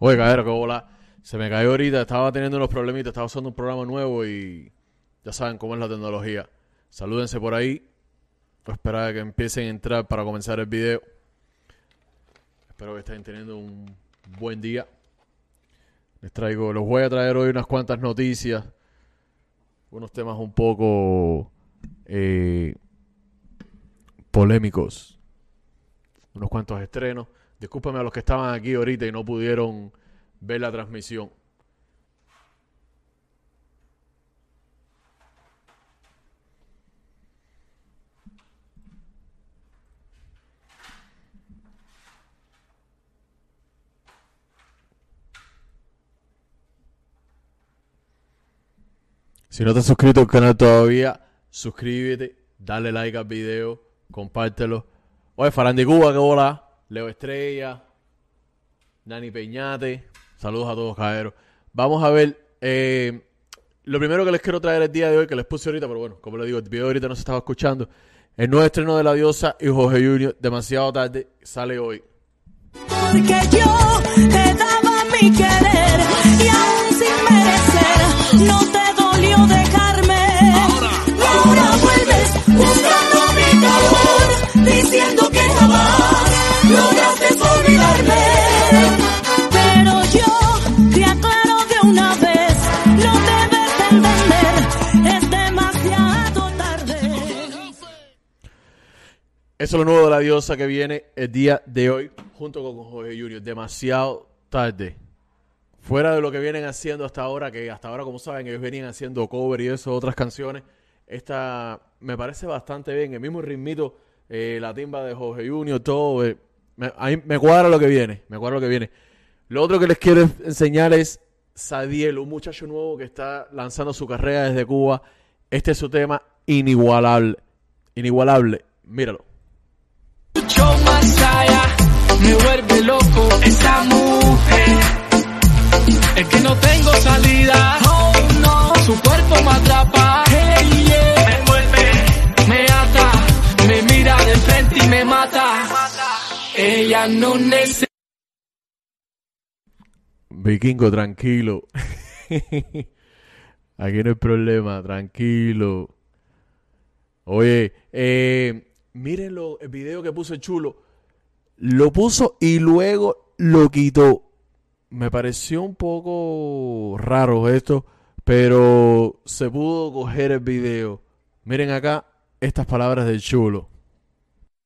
Oye, cadero, qué bola. Se me cayó ahorita, estaba teniendo unos problemitas, estaba usando un programa nuevo y ya saben cómo es la tecnología. Salúdense por ahí. Esperar a que empiecen a entrar para comenzar el video. Espero que estén teniendo un buen día. Les traigo, los voy a traer hoy unas cuantas noticias, unos temas un poco eh, polémicos, unos cuantos estrenos. Discúlpame a los que estaban aquí ahorita y no pudieron ver la transmisión. Si no te has suscrito al canal todavía, suscríbete, dale like al video, compártelo. Oye, Farandi Cuba, qué bola. Leo Estrella, Dani Peñate. Saludos a todos, caeros. Vamos a ver. eh, lo primero que les quiero traer el día de hoy, que les puse ahorita, pero bueno, como les digo, el video ahorita no se estaba escuchando. El nuevo estreno de La Diosa y Jorge Junior, demasiado tarde, sale hoy. Porque yo te daba mi querer y aún sin merecer no te dolió dejarme. Eso es lo nuevo de La Diosa que viene el día de hoy, junto con Jorge Junior, demasiado tarde. Fuera de lo que vienen haciendo hasta ahora, que hasta ahora, como saben, ellos venían haciendo cover y eso, otras canciones. Esta me parece bastante bien. El mismo ritmito, eh, la timba de Jorge Junior, todo. eh, me, a me cuadra lo que viene. Me cuadra lo que viene. Lo otro que les quiero enseñar es Sadiel, un muchacho nuevo que está lanzando su carrera desde Cuba. Este es su tema inigualable. Inigualable. Míralo. Mucho más allá. Me vuelve loco esa mujer. Es que no tengo salida. Oh no, su cuerpo me atrapa. Hey, yeah. Me envuelve, me ata, me mira de frente y me mata. Ella no necesita. Vikingo, tranquilo. Aquí no hay problema, tranquilo. Oye, eh, mírenlo, el video que puso el chulo. Lo puso y luego lo quitó. Me pareció un poco raro esto, pero se pudo coger el video. Miren acá estas palabras del chulo.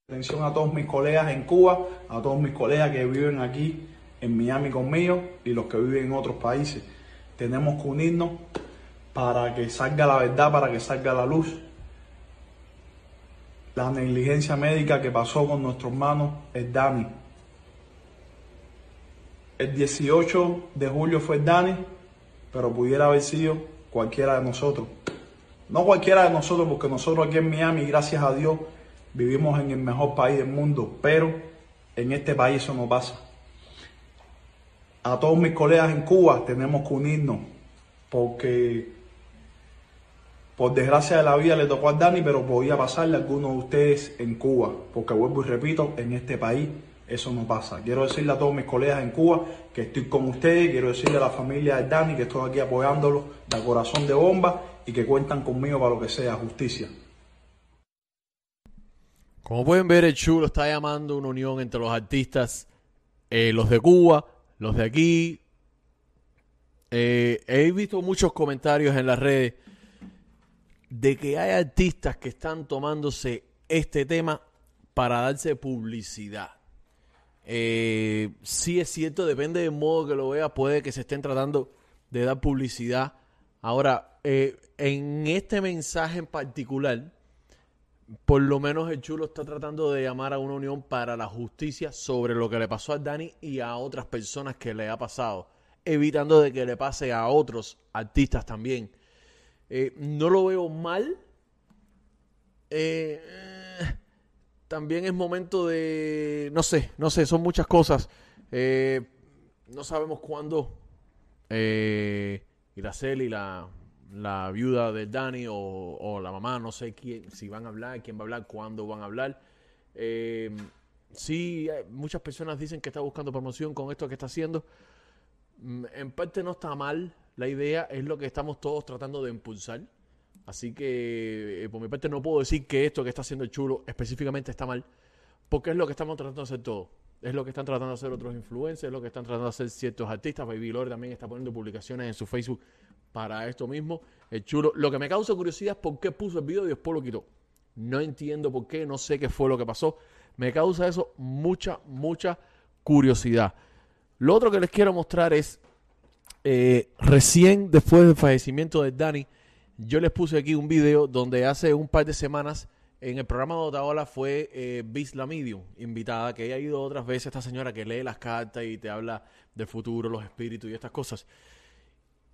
Atención a todos mis colegas en Cuba, a todos mis colegas que viven aquí en Miami conmigo y los que viven en otros países. Tenemos que unirnos para que salga la verdad, para que salga la luz. La negligencia médica que pasó con nuestro hermano es Dani. El 18 de julio fue Dani, pero pudiera haber sido cualquiera de nosotros. No cualquiera de nosotros, porque nosotros aquí en Miami, gracias a Dios, vivimos en el mejor país del mundo, pero en este país eso no pasa. A todos mis colegas en Cuba tenemos que unirnos, porque por desgracia de la vida le tocó a Dani, pero podía pasarle a algunos de ustedes en Cuba, porque vuelvo y repito, en este país eso no pasa. Quiero decirle a todos mis colegas en Cuba que estoy con ustedes, quiero decirle a la familia de Dani que estoy aquí apoyándolos de corazón de bomba y que cuentan conmigo para lo que sea justicia. Como pueden ver, el chulo está llamando una unión entre los artistas, eh, los de Cuba, los de aquí. Eh, he visto muchos comentarios en las redes de que hay artistas que están tomándose este tema para darse publicidad. Eh, sí es cierto, depende del modo que lo vea, puede que se estén tratando de dar publicidad. Ahora, eh, en este mensaje en particular, por lo menos el chulo está tratando de llamar a una unión para la justicia sobre lo que le pasó a Dani y a otras personas que le ha pasado, evitando de que le pase a otros artistas también. Eh, no lo veo mal. Eh, también es momento de, no sé, no sé, son muchas cosas. Eh, no sabemos cuándo eh, Iraceli, la, la viuda de Dani o, o la mamá, no sé quién, si van a hablar, quién va a hablar, cuándo van a hablar. Sí, muchas personas dicen que está buscando promoción con esto que está haciendo, mm, en parte no está mal la idea, es lo que estamos todos tratando de impulsar. Así que, eh, por mi parte, no puedo decir que esto que está haciendo el chulo específicamente está mal, porque es lo que estamos tratando de hacer todos. Es lo que están tratando de hacer otros influencers, es lo que están tratando de hacer ciertos artistas. Baby Lore también está poniendo publicaciones en su Facebook para esto mismo. El chulo. Lo que me causa curiosidad es por qué puso el video y después lo quitó. No entiendo por qué, no sé qué fue lo que pasó. Me causa eso mucha, mucha curiosidad. Lo otro que les quiero mostrar es, eh, recién después del fallecimiento de Dani, yo les puse aquí un video donde hace un par de semanas en el programa de Otaola fue eh, invitada, que ella ha ido otras veces, esta señora que lee las cartas y te habla del futuro, los espíritus y estas cosas.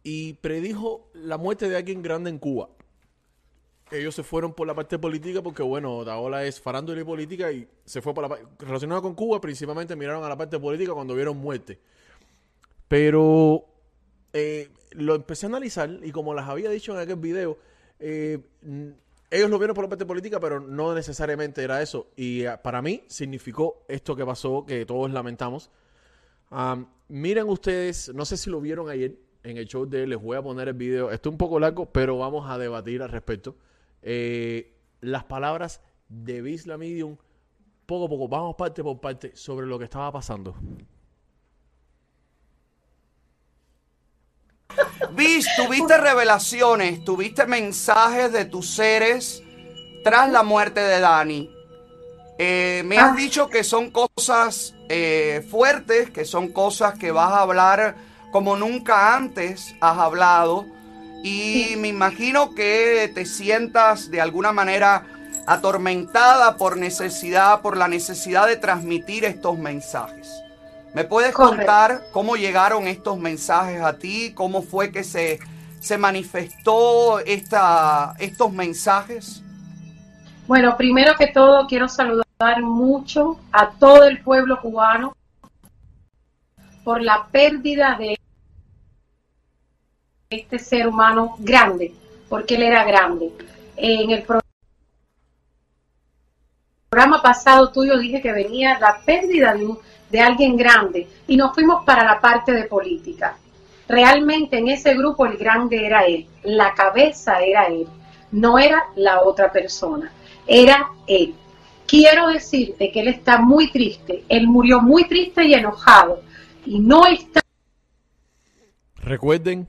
Y predijo la muerte de alguien grande en Cuba. Ellos se fueron por la parte política porque, bueno, Otaola es farándula y política y se fue por la parte relacionada con Cuba, principalmente miraron a la parte política cuando vieron muerte. Pero eh, lo empecé a analizar y como les había dicho en aquel video, eh, ellos lo vieron por la parte política, pero no necesariamente era eso. Y ah, para mí significó esto que pasó, que todos lamentamos. Am, miren ustedes, no sé si lo vieron ayer en el show de les voy a poner el video. Esto es un poco largo, pero vamos a debatir al respecto. Eh, las palabras de Bisla Medium, poco a poco, vamos parte por parte sobre lo que estaba pasando. Vis, tuviste revelaciones, tuviste mensajes de tus seres tras la muerte de Dani. Eh, me has dicho que son cosas eh, fuertes, que son cosas que vas a hablar como nunca antes has hablado. Y me imagino que te sientas de alguna manera atormentada por necesidad, por la necesidad de transmitir estos mensajes. ¿Me puedes Correcto. contar cómo llegaron estos mensajes a ti? ¿Cómo fue que se, se manifestó esta, estos mensajes? Bueno, primero que todo quiero saludar mucho a todo el pueblo cubano por la pérdida de este ser humano grande, porque él era grande. En el pro- programa pasado tuyo dije que venía la pérdida de, un- de alguien grande y nos fuimos para la parte de política. Realmente en ese grupo el grande era él, la cabeza era él, no era la otra persona, era él. Quiero decirte que él está muy triste, él murió muy triste y enojado y no está Recuerden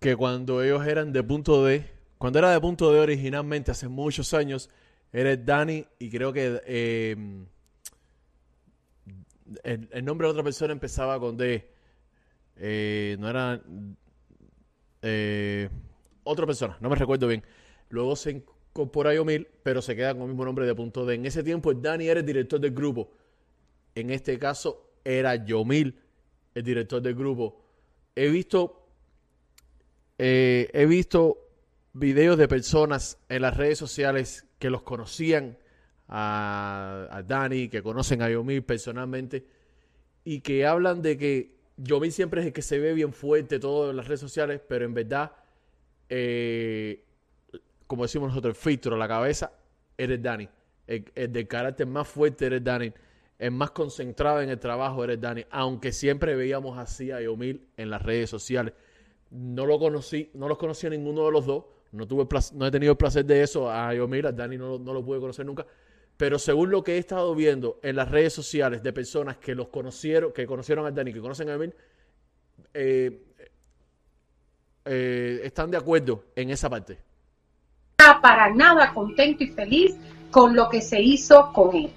que cuando ellos eran de punto D, cuando era de punto D originalmente, hace muchos años, era Dani y creo que eh, el, nombre de otra persona empezaba con D. Eh, no era eh, otra persona, no me recuerdo bien. Luego se incorpora Yomil, pero se queda con el mismo nombre de punto D. En ese tiempo, el Dani era el director del grupo. En este caso, era Yomil el director del grupo. He visto eh, he visto videos de personas en las redes sociales que los conocían a, Dani, que conocen a Yomil personalmente y que hablan de que Yomil siempre es el que se ve bien fuerte todo en las redes sociales, pero en verdad, eh, como decimos nosotros, el filtro, la cabeza, eres Dani. El, el del carácter más fuerte eres Dani. El más concentrado en el trabajo eres Dani. Aunque siempre veíamos así a Yomil en las redes sociales. No lo conocí, no los conocí a ninguno de los dos. No tuve no he tenido el placer de eso a Yomil, a Dani no, no lo pude conocer nunca. Pero según lo que he estado viendo en las redes sociales de personas que los conocieron, que conocieron a Dani, que conocen a Yomil, eh, eh, están de acuerdo en esa parte. para nada contento y feliz con lo que se hizo con él.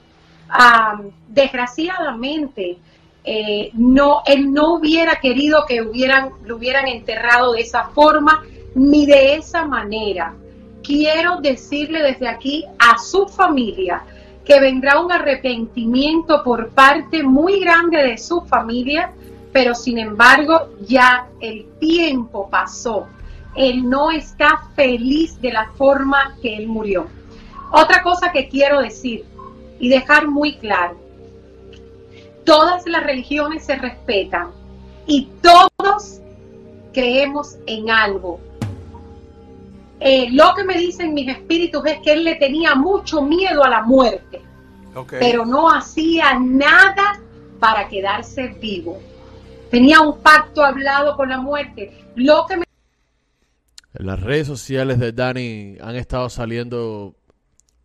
Desgraciadamente, eh, no, él no hubiera querido que hubieran, lo hubieran enterrado de esa forma ni de esa manera. Quiero decirle desde aquí a su familia que vendrá un arrepentimiento por parte muy grande de su familia, pero sin embargo ya el tiempo pasó. Él no está feliz de la forma que él murió. Otra cosa que quiero decir y dejar muy claro, todas las religiones se respetan y todos creemos en algo. Eh, lo que me dicen mis espíritus es que él le tenía mucho miedo a la muerte, pero no hacía nada para quedarse vivo. tenía un pacto hablado con la muerte. Lo que me En las redes sociales de Dani han estado saliendo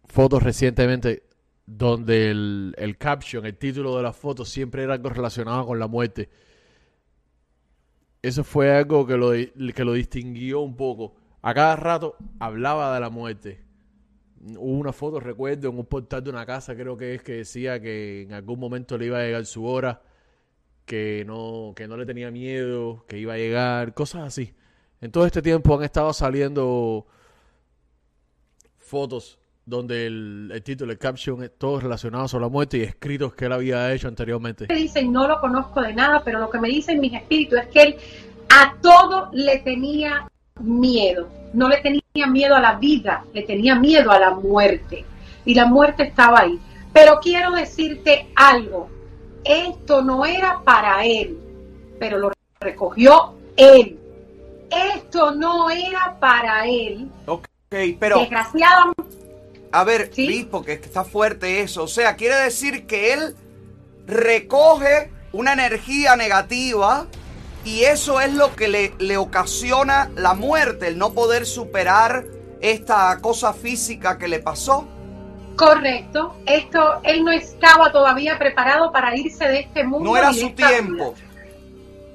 fotos recientemente donde el, el caption, el título de la foto siempre era algo relacionado con la muerte. Eso fue algo que lo, que lo distinguió un poco. A cada rato hablaba de la muerte. Hubo una foto, recuerdo, en un portal de una casa, creo que es, que decía que en algún momento le iba a llegar su hora, que no, que no le tenía miedo, que iba a llegar, cosas así. En todo este tiempo han estado saliendo fotos donde el, el título, el caption, es todo relacionado sobre la muerte y escritos que él había hecho anteriormente. me dicen, no lo conozco de nada, pero lo que me dicen mis espíritus es que él a todo le tenía miedo. No le tenía miedo a la vida, le tenía miedo a la muerte. Y la muerte estaba ahí. Pero quiero decirte algo. Esto no era para él, pero lo recogió él. Esto no era para él. Ok, pero Desgraciadamente, a ver, ¿Sí? Liz, porque es que está fuerte eso. O sea, quiere decir que él recoge una energía negativa y eso es lo que le, le ocasiona la muerte, el no poder superar esta cosa física que le pasó. correcto. Esto, él no estaba todavía preparado para irse de este mundo. No era su tiempo. vida.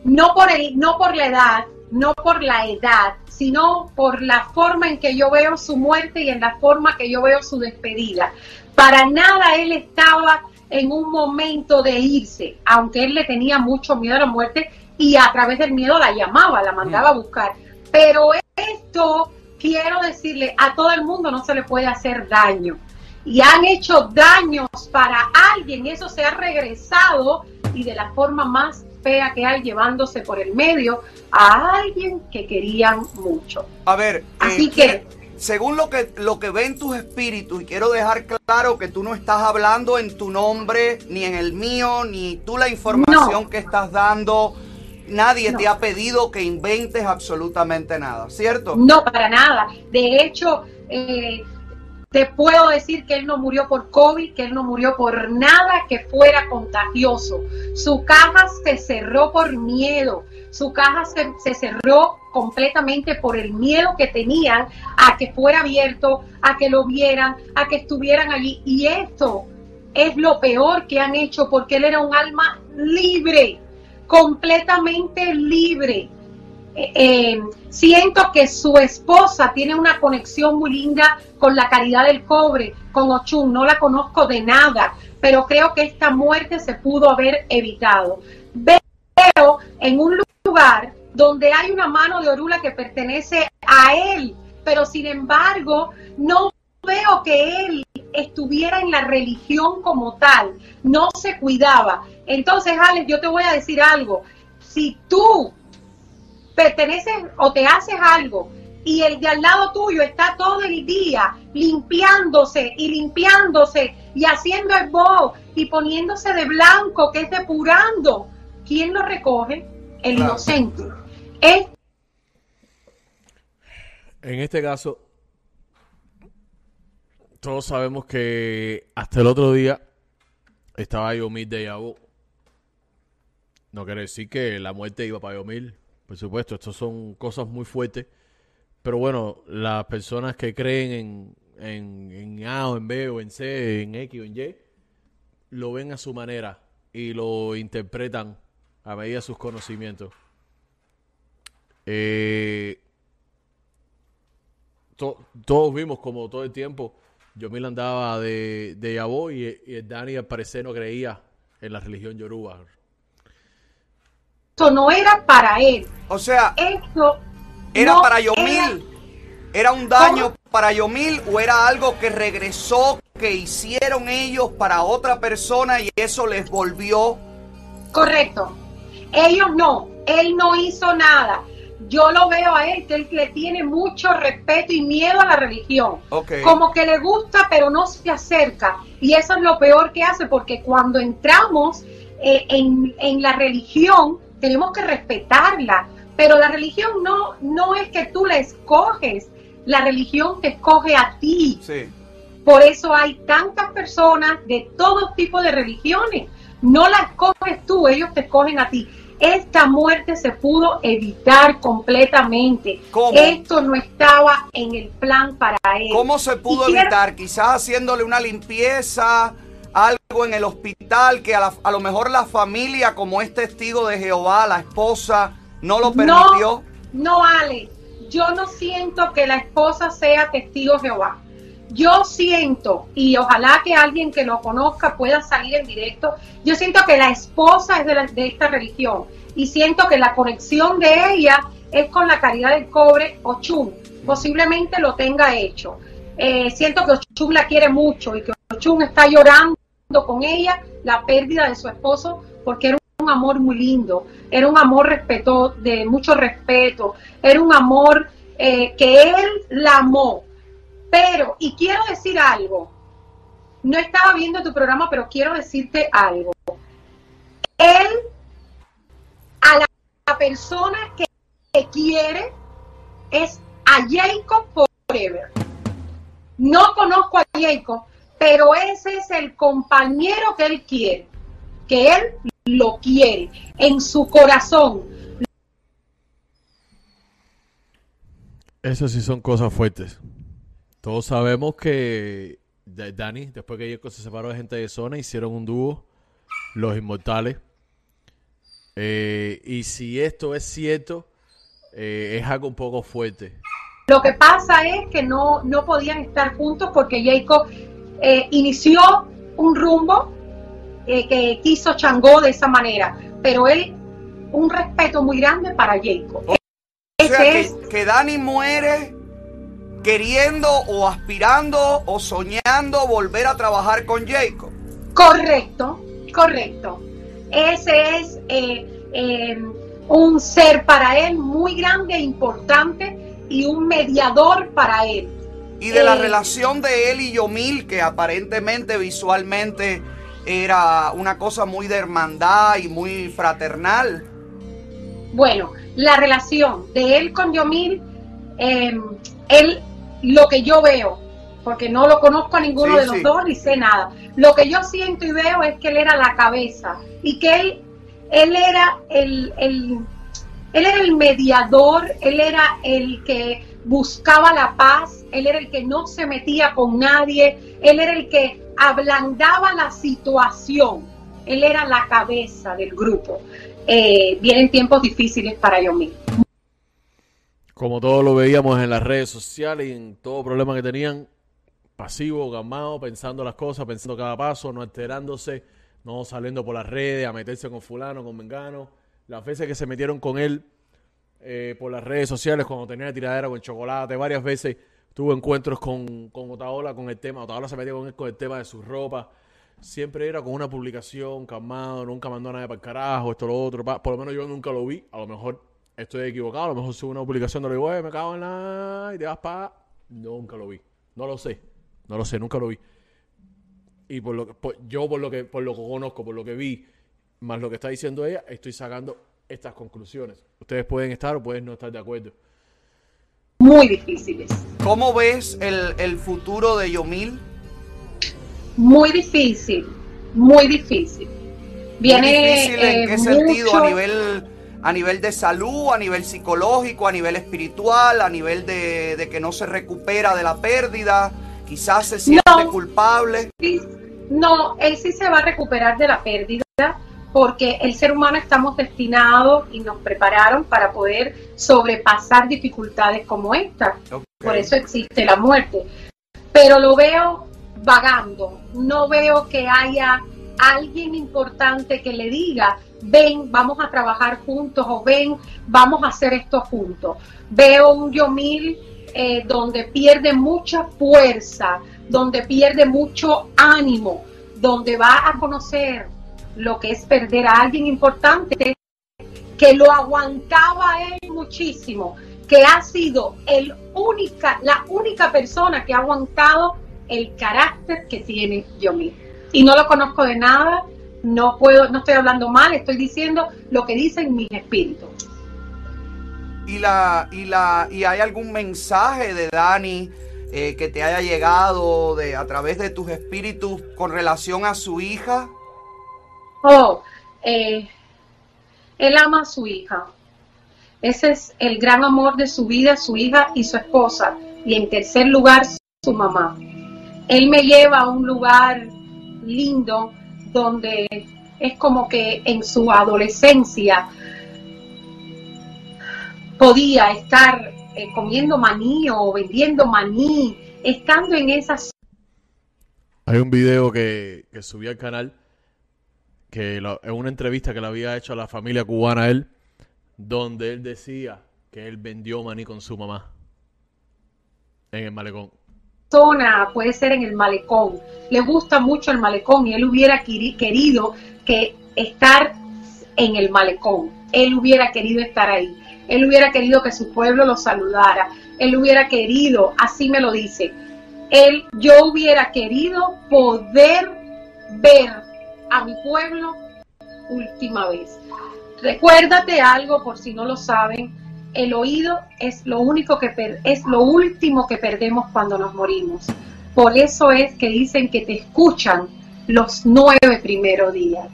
no por el, no por la edad, no por la edad, sino por la forma en que yo veo su muerte y en la forma que yo veo su despedida. Para nada él estaba en un momento de irse, aunque él le tenía mucho miedo a la muerte y a través del miedo la llamaba, la mandaba a buscar. Pero esto, quiero decirle, a todo el mundo no se le puede hacer daño. Y han hecho daños para alguien eso se ha regresado y de la forma más fea que hay llevándose por el medio a alguien que querían mucho. A ver, eh, Así que- según lo que lo que ven tus espíritus y quiero dejar claro que tú no estás hablando en tu nombre ni en el mío ni tú la información No. que estás dando. Nadie No. te ha pedido que inventes absolutamente nada, ¿cierto? No, para nada. De hecho, eh, te puedo decir que él no murió por COVID, que él no murió por nada que fuera contagioso. Su caja se cerró por miedo. Su caja se, se cerró completamente por el miedo que tenían a que fuera abierto, a que lo vieran, a que estuvieran allí. Y esto es lo peor que han hecho porque él era un alma libre, completamente libre. Eh, eh, siento que su esposa tiene una conexión muy linda con la caridad del cobre, con Ochun. No la conozco de nada, pero creo que esta muerte se pudo haber evitado. Veo en un lugar donde hay una mano de Orula que pertenece a él, pero sin embargo no veo que él estuviera en la religión como tal, no se cuidaba. Entonces, Alex, yo te voy a decir algo. Si tú perteneces o te haces algo y el de al lado tuyo está todo el día limpiándose y limpiándose y haciendo el bow y poniéndose de blanco, que es depurando, ¿quién lo recoge? El Claro. inocente. Es En este caso, todos sabemos que hasta el otro día estaba Yomil de Yabo. No quiere decir que la muerte iba para Yomil. Por supuesto, estas son cosas muy fuertes. Pero bueno, las personas que creen en, en, en A o en B o en C, en X o en Y, lo ven a su manera y lo interpretan a medida de sus conocimientos. Eh, to- todos vimos como todo el tiempo Yomil andaba de, de Yabó y, y el Dani al parecer no creía en la religión yoruba. esto no era para él. O sea, Esto ¿era no para era- Yomil? ¿Era un daño para Yomil o era algo que regresó, que hicieron ellos para otra persona y eso les volvió? Correcto. Ellos no, él no hizo nada. Yo lo veo a él que él le tiene mucho respeto y miedo a la religión. Como que le gusta, pero no se acerca. Y eso es lo peor que hace, porque cuando entramos eh, en, en la religión, tenemos que respetarla. Pero la religión no, no es que tú la escoges, la religión te escoge a ti. Sí. Por eso hay tantas personas de todo tipo de religiones. No las escoges tú, ellos te escogen a ti. Esta muerte se pudo evitar completamente. ¿Cómo? Esto no estaba en el plan para él. ¿Cómo se pudo Y quiero- evitar? Quizás haciéndole una limpieza, algo en el hospital que a, la- a lo mejor la familia, como es testigo de Jehová, la esposa, no lo permitió. No, no, Ale, yo no siento que la esposa sea testigo de Jehová. Yo siento, y ojalá que alguien que lo conozca pueda salir en directo, yo siento que la esposa es de, esta religión y siento que la conexión de ella es con la caridad del cobre Ochun. Posiblemente lo tenga hecho. Eh, siento que Ochun la quiere mucho y que Ochun está llorando con ella la pérdida de su esposo porque era un amor muy lindo, era un amor respeto, de mucho respeto, era un amor eh, que él la amó. Pero, y quiero decir algo, no estaba viendo tu programa, pero quiero decirte algo. Él, a la, persona que, que quiere, es a Jacob Forever. No conozco a Jacob, pero ese es el compañero que él quiere, que él lo quiere en su corazón. Esas sí son cosas fuertes. Todos sabemos que Da- Dani, después que Yeko se separó de gente de zona, hicieron un dúo, Los Inmortales. Eh, y si esto es cierto, eh, es algo un poco fuerte. Lo que pasa es que no, no podían estar juntos porque Jacob eh, inició un rumbo eh, que quiso Changó de esa manera, pero él, un respeto muy grande para Jacob. O Ese sea, es, que, que Dani muere queriendo o aspirando o soñando volver a trabajar con Jacob. correcto, correcto. Ese es eh, eh, un ser para él muy grande e importante y un mediador para él. Y de la Eh. relación de él y Yomil, que aparentemente visualmente era una cosa muy de hermandad y muy fraternal. Bueno, la relación de él con Yomil, él, lo que yo veo, porque no lo conozco a ninguno Sí, de los sí. dos ni sé nada, lo que yo siento y veo es que él era la cabeza y que él, él era el, el- él era el mediador, él era el que buscaba la paz, él era el que no se metía con nadie, él era el que ablandaba la situación, él era la cabeza del grupo. Eh, vienen tiempos difíciles para Yomil. Como todos lo veíamos en las redes sociales y en todo problema que tenían, pasivo, gamado, pensando las cosas, pensando cada paso, no alterándose, no saliendo por las redes a meterse con fulano, con mengano. Las veces que se metieron con él eh, por las redes sociales cuando tenía tiradera con chocolate, varias veces tuvo encuentros con, con Otaola con el tema, Otaola se metía con él con el tema de su ropa. Siempre era con una publicación, calmado, nunca mandó a nadie para el carajo, esto, lo otro. Por lo menos yo nunca lo vi. A lo mejor estoy equivocado, a lo mejor sube una publicación donde le digo, "Eh, me cago en la... y te vas para... Nunca lo vi. No lo sé. No lo sé, nunca lo vi. Y por lo que, por- yo por lo que por lo que conozco, por lo que vi, más lo que está diciendo ella, estoy sacando estas conclusiones. Ustedes pueden estar o pueden no estar de acuerdo. Muy difíciles. ¿Cómo ves el, el futuro de Yomil? Muy difícil, muy difícil. Viene Muy difícil en eh, qué sentido, mucho- a nivel, a nivel de salud, a nivel psicológico, a nivel espiritual, a nivel de, de que no se recupera de la pérdida, quizás se siente No. culpable. No, él sí se va a recuperar de la pérdida porque el ser humano estamos destinados y nos prepararon para poder sobrepasar dificultades como esta. Ok. Por eso existe la muerte. Pero lo veo vagando. No veo que haya alguien importante que le diga, ven, vamos a trabajar juntos o ven, vamos a hacer esto juntos. Veo un Yomil eh, donde pierde mucha fuerza, donde pierde mucho ánimo, donde va a conocer lo que es perder a alguien importante que lo aguantaba él muchísimo, que ha sido el única, la única persona que ha aguantado el carácter que tiene Yomil. Y no lo conozco de nada, no puedo, no estoy hablando mal, estoy diciendo lo que dicen mis espíritus. Y, la, y, la, y hay algún mensaje de Dani eh, que te haya llegado de, a través de tus espíritus con relación a su hija. Oh, eh, Él ama a su hija. Ese es el gran amor de su vida, su hija y su esposa. Y en tercer lugar, su mamá. Él me lleva a un lugar lindo donde es como que en su adolescencia podía estar eh, comiendo maní o vendiendo maní, estando en esas Hay un video que, subí al canal, que lo- es una entrevista que le había hecho a la familia cubana él, donde él decía que él vendió maní con su mamá en el malecón. Puede ser en el malecón, le gusta mucho el malecón y él hubiera queri- querido que estar en el malecón, él hubiera querido estar ahí, él hubiera querido que su pueblo lo saludara, él hubiera querido, así me lo dice, él, yo hubiera querido poder ver a mi pueblo última vez. Recuérdate algo por si no lo saben, el oído es lo único que per- es lo último que perdemos cuando nos morimos. Por eso es que dicen que te escuchan los nueve primeros días.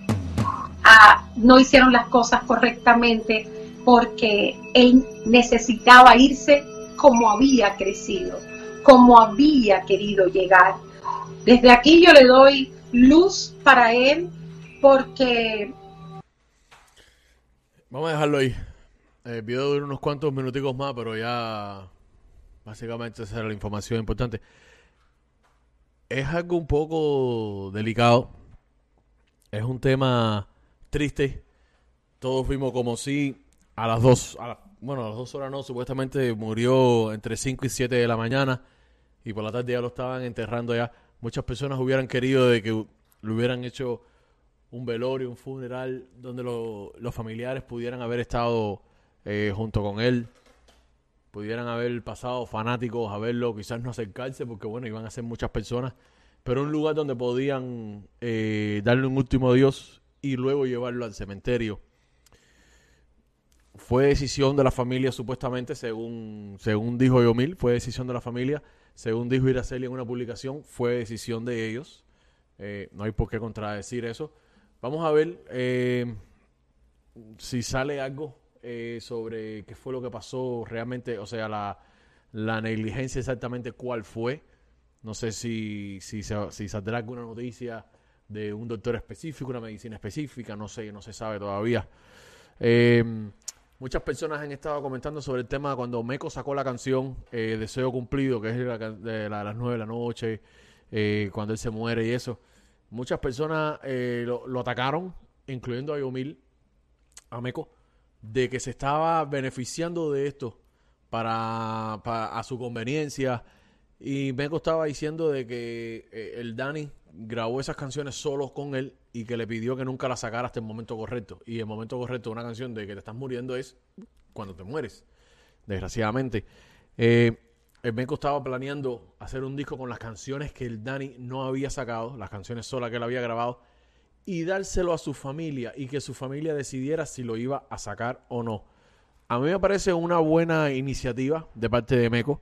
Ah, no hicieron las cosas correctamente porque él necesitaba irse como había crecido, como había querido llegar. Desde aquí yo le doy luz para él porque Vamos a dejarlo ahí. El video dura unos cuantos minuticos más, pero ya básicamente esa era la información importante. Es algo un poco delicado. Es un tema triste. Todos vimos como si a las dos, a la- bueno, a las dos horas no, supuestamente murió entre 5 y 7 de la mañana y por la tarde ya lo estaban enterrando ya. Muchas personas hubieran querido de que lo hubieran hecho un velorio, un funeral, donde lo- los familiares pudieran haber estado eh, junto con él, pudieran haber pasado fanáticos a verlo, quizás no acercarse, porque bueno, iban a ser muchas personas, pero un lugar donde podían eh, darle un último adiós y luego llevarlo al cementerio. Fue decisión de la familia, supuestamente, según, según dijo Yomil, fue decisión de la familia. Según dijo Iraceli en una publicación, fue decisión de ellos. Eh, no hay por qué contradecir eso. Vamos a ver si sale algo eh, sobre qué fue lo que pasó realmente, o sea, la, la negligencia exactamente cuál fue. No sé si, si, si saldrá alguna noticia de un doctor específico, una medicina específica, no sé, no se sabe todavía. Eh, muchas personas han estado comentando sobre el tema cuando Meco sacó la canción eh, Deseo Cumplido, que es la, de la- las 9 de la noche, cuando él se muere y eso. Muchas personas lo, lo atacaron, incluyendo a Yomil, a Meco, de que se estaba beneficiando de esto para, para- a su conveniencia. Y Meco estaba diciendo de que eh, el Dani grabó esas canciones solo con él y que le pidió que nunca las sacara hasta el momento correcto. Y el momento correcto de una canción de que te estás muriendo es cuando te mueres, desgraciadamente. Eh, el Meco estaba planeando hacer un disco con las canciones que el Dani no había sacado, las canciones solas que él había grabado, y dárselo a su familia y que su familia decidiera si lo iba a sacar o no. A mí me parece una buena iniciativa de parte de Meco.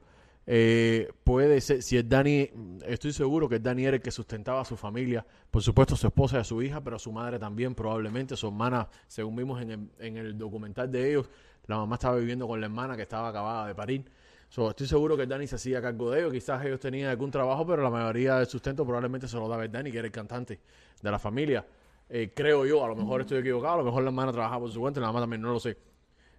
Eh, puede ser, si el Dani, estoy seguro que el Dani era el que sustentaba a su familia, por supuesto su esposa y a su hija, pero a su madre también, probablemente, su hermana, según vimos en el, en el documental de ellos, la mamá estaba viviendo con la hermana que estaba acabada de parir. So, estoy seguro que Dani se hacía cargo de ellos, quizás ellos tenían algún trabajo, pero la mayoría del sustento probablemente se lo daba el Dani, que era el cantante de la familia. Eh, creo yo, a lo mejor estoy equivocado, a lo mejor la hermana trabajaba por su cuenta la mamá también, no lo sé.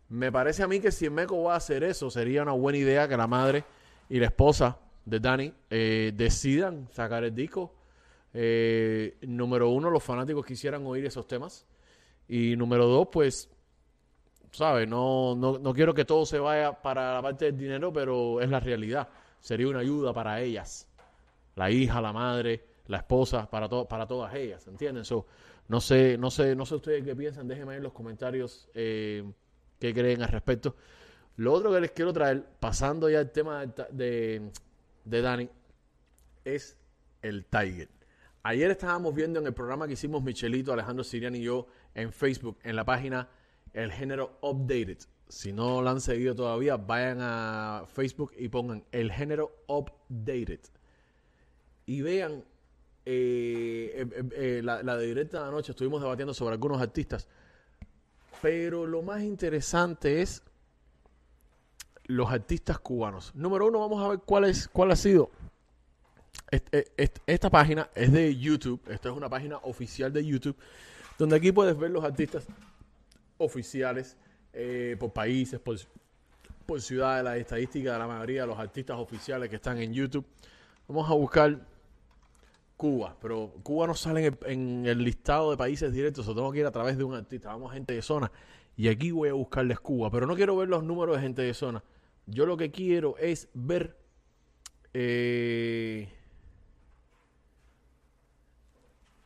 Me parece a mí que si Meco va a hacer eso, sería una buena idea que la madre y la esposa de Dani eh, decidan sacar el disco. Eh, número uno, los fanáticos quisieran oír esos temas. Y número dos, pues, ¿sabes? No, no, no quiero que todo se vaya para la parte del dinero, pero es la realidad. Sería una ayuda para ellas. La hija, la madre, la esposa, para, para todas ellas, ¿entienden? No sé, no sé, no sé ustedes qué piensan, déjenme en los comentarios eh, qué creen al respecto. Lo otro que les quiero traer, pasando ya al tema de, de, de Dani, es el Tiger. Ayer estábamos viendo en el programa que hicimos Michelito, Alejandro Sirian y yo en Facebook, en la página El Género Updated. Si no lo han seguido todavía, vayan a Facebook y pongan El Género Updated. Y vean eh, eh, eh, eh, la, de directa de anoche, estuvimos debatiendo sobre algunos artistas. Pero lo más interesante es los artistas cubanos. Número uno, vamos a ver cuál es, cuál ha sido. Est- Esta página es de YouTube. Esta es una página oficial de YouTube. Donde aquí puedes ver los artistas oficiales eh, por países, por, por ciudades, la estadística de la mayoría de los artistas oficiales que están en YouTube. Vamos a buscar Cuba, pero Cuba no sale en el, en el listado de países directos, o tengo que ir a través de un artista. Vamos a gente de zona. Y aquí voy a buscarles Cuba, pero no quiero ver los números de gente de zona. Yo lo que quiero es ver eh,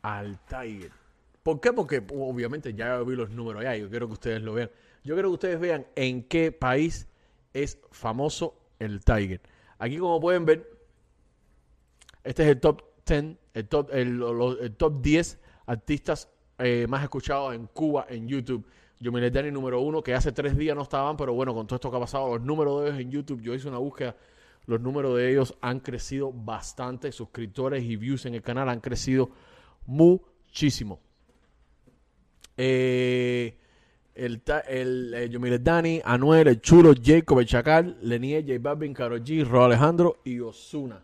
al Tiger. ¿Por qué? Porque obviamente ya vi los números allá. Yo quiero que ustedes lo vean. Yo quiero que ustedes vean en qué país es famoso el Tiger. Aquí como pueden ver, este es el top 10, el top, el, top 10 artistas eh, más escuchados en Cuba en YouTube. Yomile Dani número uno, que hace tres días no estaban, pero bueno, con todo esto que ha pasado, los números de ellos en YouTube, yo hice una búsqueda, los números de ellos han crecido bastante, suscriptores y views en el canal han crecido muchísimo. Eh, el, ta- el eh, Dani, Anuel, el Chulo, Jacob, el Chacal, Lenier, J Balvin, Karol G, Ro Alejandro y Osuna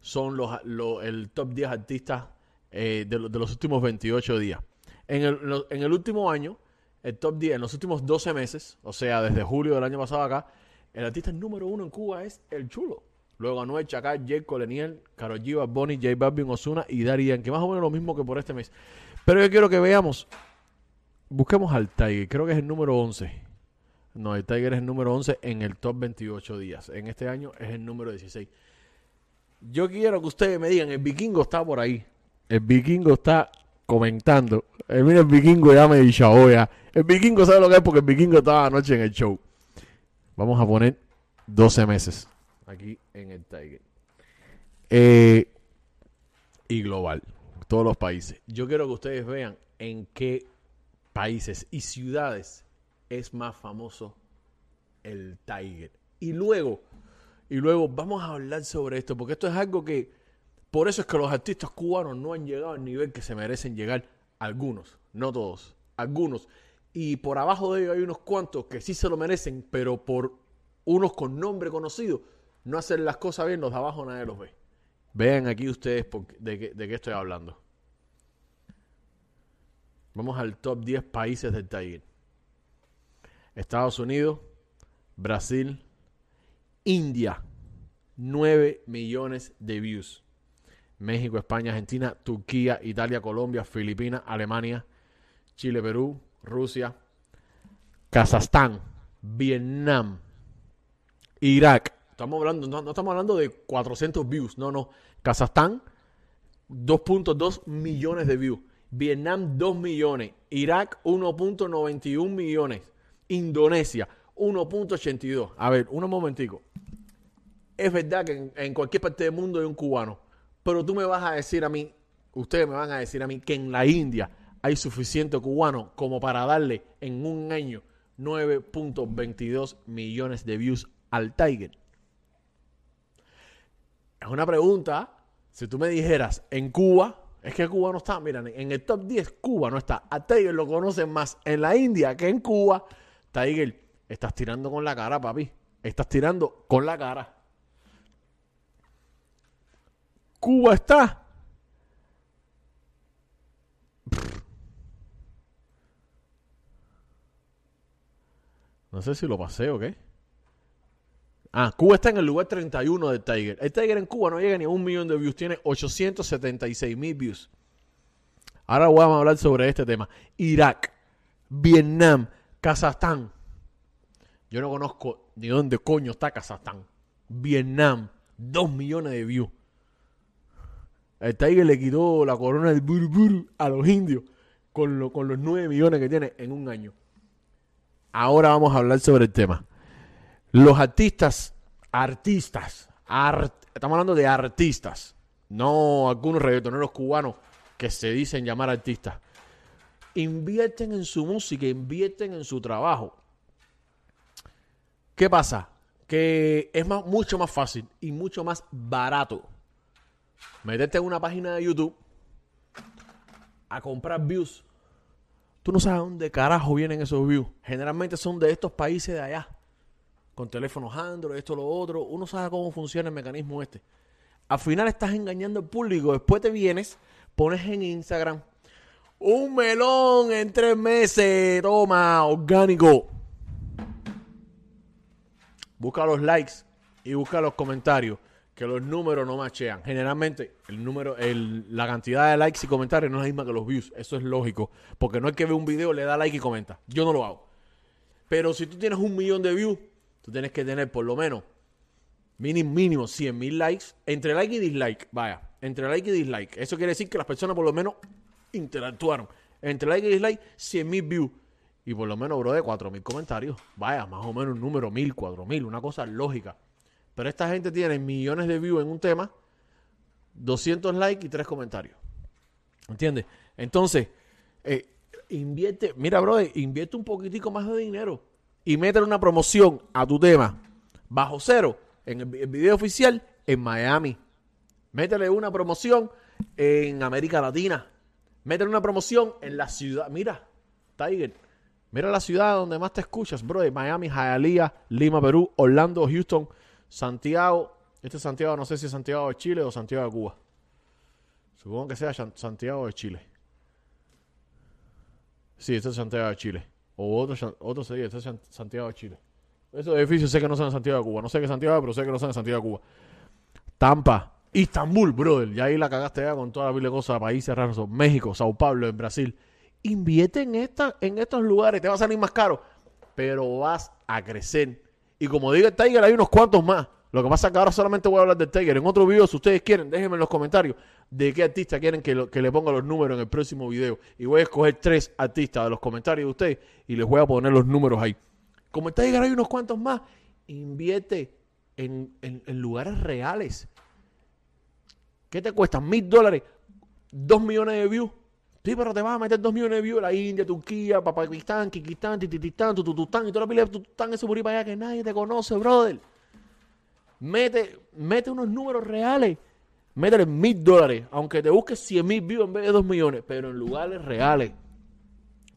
son los, lo- el top 10 artistas eh, de, lo- de los últimos 28 días. En el, en el último año, el top 10, en los últimos 12 meses, o sea, desde julio del año pasado acá, el artista número uno en Cuba es El Chulo. Luego Anuel, Chacal, Jake Coleniel, Karol G, Bad Bunny, J Balvin, Osuna y Daddy Yankee. Más o menos lo mismo que por este mes. Pero yo quiero que veamos, busquemos al Tiger, creo que es el número 11. No, el Tiger es el número 11 en el top 28 días. En este año es el número 16. Yo quiero que ustedes me digan, el vikingo está por ahí. El vikingo está comentando. Eh, mira, el vikingo ya me dijo ya. El vikingo sabe lo que es porque el vikingo estaba anoche en el show. Vamos a poner 12 meses aquí en el Tiger. Eh, y global. Todos los países. Yo quiero que ustedes vean en qué países y ciudades es más famoso el Tiger. Y luego, y luego vamos a hablar sobre esto, porque esto es algo que, por eso es que los artistas cubanos no han llegado al nivel que se merecen llegar algunos, no todos, algunos. Y por abajo de ellos hay unos cuantos que sí se lo merecen, pero por unos con nombre conocido, no hacer las cosas bien, los de abajo nadie los ve. Vean aquí ustedes de qué estoy hablando. Vamos al top 10 países del Tiger. Estados Unidos, Brasil, India, 9 millones de views. México, España, Argentina, Turquía, Italia, Colombia, Filipinas, Alemania, Chile, Perú, Rusia, Kazajstán, Vietnam, Irak. Estamos hablando, no, no estamos hablando de 400 views, no, no. Kazajstán, 2.2 millones de views. Vietnam, 2 millones. Irak, 1.91 millones. Indonesia, 1.82. A ver, un momentico. Es verdad que en, en cualquier parte del mundo hay un cubano. Pero tú me vas a decir a mí, ustedes me van a decir a mí que en la India hay suficiente cubano como para darle en un año 9.22 millones de views al Tiger. Es una pregunta. Si tú me dijeras, en Cuba, es que Cuba no está, miren, en el top 10 Cuba no está. A Tiger lo conocen más en la India que en Cuba. Tiger, estás tirando con la cara, papi. Estás tirando con la cara. Cuba está. No sé si lo pasé o qué. Ah, Cuba está en el lugar 31 del Tiger. El Tiger en Cuba no llega ni a un millón de views, tiene 876 mil views. Ahora vamos a hablar sobre este tema. Irak, Vietnam, Kazajstán. Yo no conozco ni dónde coño está Kazajstán. Vietnam, 2 millones de views. El Tiger le quitó la corona del buru buru a los indios con, con los 9 millones que tiene en un año. Ahora vamos a hablar sobre el tema. Los artistas, artistas, art- estamos hablando de artistas, no algunos reggaetoneros cubanos que se dicen llamar artistas. Invierten en su música, invierten en su trabajo. ¿Qué pasa? Que es más- mucho más fácil y mucho más barato meterte en una página de YouTube a comprar views. Tú no sabes dónde carajo vienen esos views. Generalmente son de estos países de allá. Con teléfonos Android, esto, lo otro. Uno sabe cómo funciona el mecanismo este. Al final estás engañando al público. Después te vienes, pones en Instagram un melón en tres meses. Toma, orgánico. Busca los likes y busca los comentarios. Que los números no machean. Generalmente, el número, el, la cantidad de likes y comentarios no es la misma que los views. Eso es lógico. Porque no es que ve un video, le da like y comenta. Yo no lo hago. Pero si tú tienes un millón de views, tú tienes que tener por lo menos mínimo, mínimo 100 mil likes. Entre like y dislike. Vaya. Entre like y dislike. Eso quiere decir que las personas por lo menos interactuaron. Entre like y dislike, 100 mil views. Y por lo menos, bro, de 4 mil comentarios. Vaya, más o menos un número, mil, cuatro mil, una cosa lógica. Pero esta gente tiene millones de views en un tema, 200 likes y 3 comentarios. ¿Entiendes? Entonces, eh, invierte, mira, bro, invierte un poquitico más de dinero y métele una promoción a tu tema bajo cero en el, video oficial en Miami. Métele una promoción en América Latina. Métele una promoción en la ciudad. Mira, Tiger. Mira la ciudad donde más te escuchas, bro. Miami, Hialeah, Lima, Perú, Orlando, Houston, Santiago. Este es Santiago, no sé si es Santiago de Chile o Santiago de Cuba. Supongo que sea San- Santiago de Chile. Sí, este es Santiago de Chile. O otro, otro sería, San- Santiago de Chile. Esos edificios sé que no son de Santiago de Cuba. No sé qué Santiago, pero sé que no son de Santiago de Cuba. Tampa, Istambul, brother. Ya ahí la cagaste ya con toda la pila de cosas. Países raros. México, Sao Paulo, en Brasil. Invierte en, esta, en estos lugares. Te va a salir más caro. Pero vas a crecer. Y como diga el Tiger, hay unos cuantos más. Lo que pasa es que ahora solamente voy a hablar del Tiger. En otro video, si ustedes quieren, déjenme en los comentarios de qué artista quieren que, que le ponga los números en el próximo video. Y voy a escoger tres artistas de los comentarios de ustedes y les voy a poner los números ahí. Como el Tiger hay unos cuantos más, invierte en, en- en lugares reales. ¿Qué te cuesta? Mil dólares, dos millones de views. Sí, pero te vas a meter dos millones de views en la India, Turquía, Pakistán, Kikistán, Tititistán, Tututután y toda la pila de Tutután, eso por para allá que nadie te conoce, brother. Mete, mete unos números reales. Métele mil dólares, aunque te busques 100 mil views en vez de dos millones, pero en lugares reales.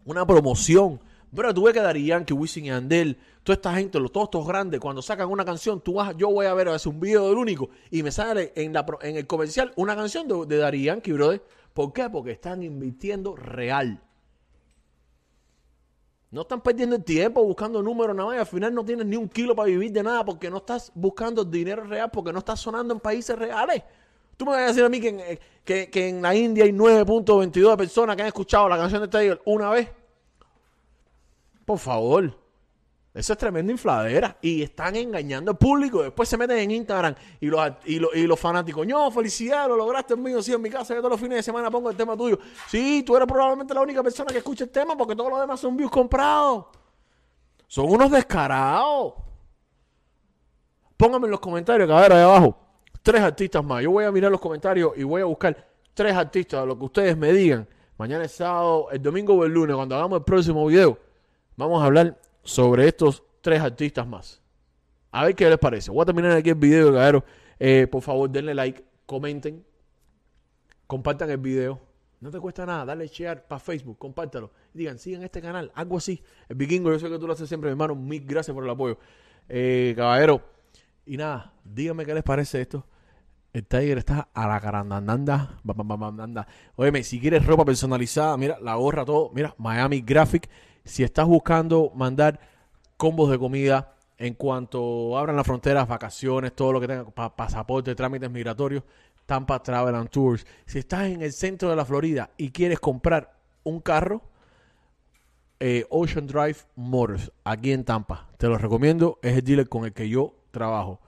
Una promoción. Bro, tú ves que Dari Yankee, Wisin y Andel, toda esta gente, los, todos estos grandes, cuando sacan una canción, tú vas, yo voy a ver a veces un video del único y me sale en, la, en el comercial una canción de, de Dari Yankee, brother. ¿Por qué? Porque están invirtiendo real. No están perdiendo el tiempo buscando números nada más y al final no tienes ni un kilo para vivir de nada porque no estás buscando dinero real, porque no estás sonando en países reales. Tú me vas a decir a mí que en, eh, que, que en la India hay 9.22 personas que han escuchado la canción de Tiger una vez. Por favor. Eso es tremenda infladera. Y están engañando al público. Después se meten en Instagram y los, y los, fanáticos. No, felicidades, lo lograste mío. Sí, en mi casa yo todos los fines de semana pongo el tema tuyo. Sí, tú eres probablemente la única persona que escucha el tema porque todos los demás son views comprados. Son unos descarados. Pónganme en los comentarios, cabrón, ahí abajo. Tres artistas más. Yo voy a mirar los comentarios y voy a buscar tres artistas, lo que ustedes me digan. Mañana sábado, el domingo o el lunes, cuando hagamos el próximo video, vamos a hablar sobre estos tres artistas más. A ver qué les parece. Voy a terminar aquí el video, cabrón. Eh, por favor, denle like, comenten, compartan el video. No te cuesta nada, dale share para Facebook, compártalo. Digan, sigan este canal, algo así. El vikingo, yo sé que tú lo haces siempre, mi hermano. Mil gracias por el apoyo. Eh, caballero, y nada, díganme qué les parece esto. El Tiger está a la carandandanda. Óyeme, si quieres ropa personalizada, mira, la gorra, todo. Mira, Miami Graphic. Si estás buscando mandar combos de comida en cuanto abran las fronteras, vacaciones, todo lo que tenga, pa- pasaporte, trámites migratorios, Tampa Travel and Tours. Si estás en el centro de la Florida y quieres comprar un carro, eh, Ocean Drive Motors, aquí en Tampa. Te lo recomiendo, es el dealer con el que yo trabajo.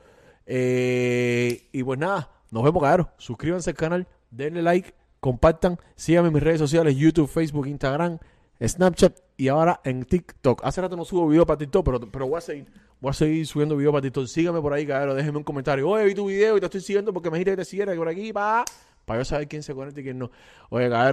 Eh, y pues nada, nos vemos, cabrón. Suscríbanse al canal, denle like, compartan, síganme en mis redes sociales, YouTube, Facebook, Instagram, Snapchat y ahora en TikTok. Hace rato no subo video para TikTok, pero, pero voy a seguir. Voy a seguir subiendo video para TikTok. Síganme por ahí, cabrón. Déjenme un comentario. Oye, vi tu video y te estoy siguiendo porque me dijiste que te siguiera por aquí, pa. Para yo saber quién se conecta y quién no. Oye, cabrón.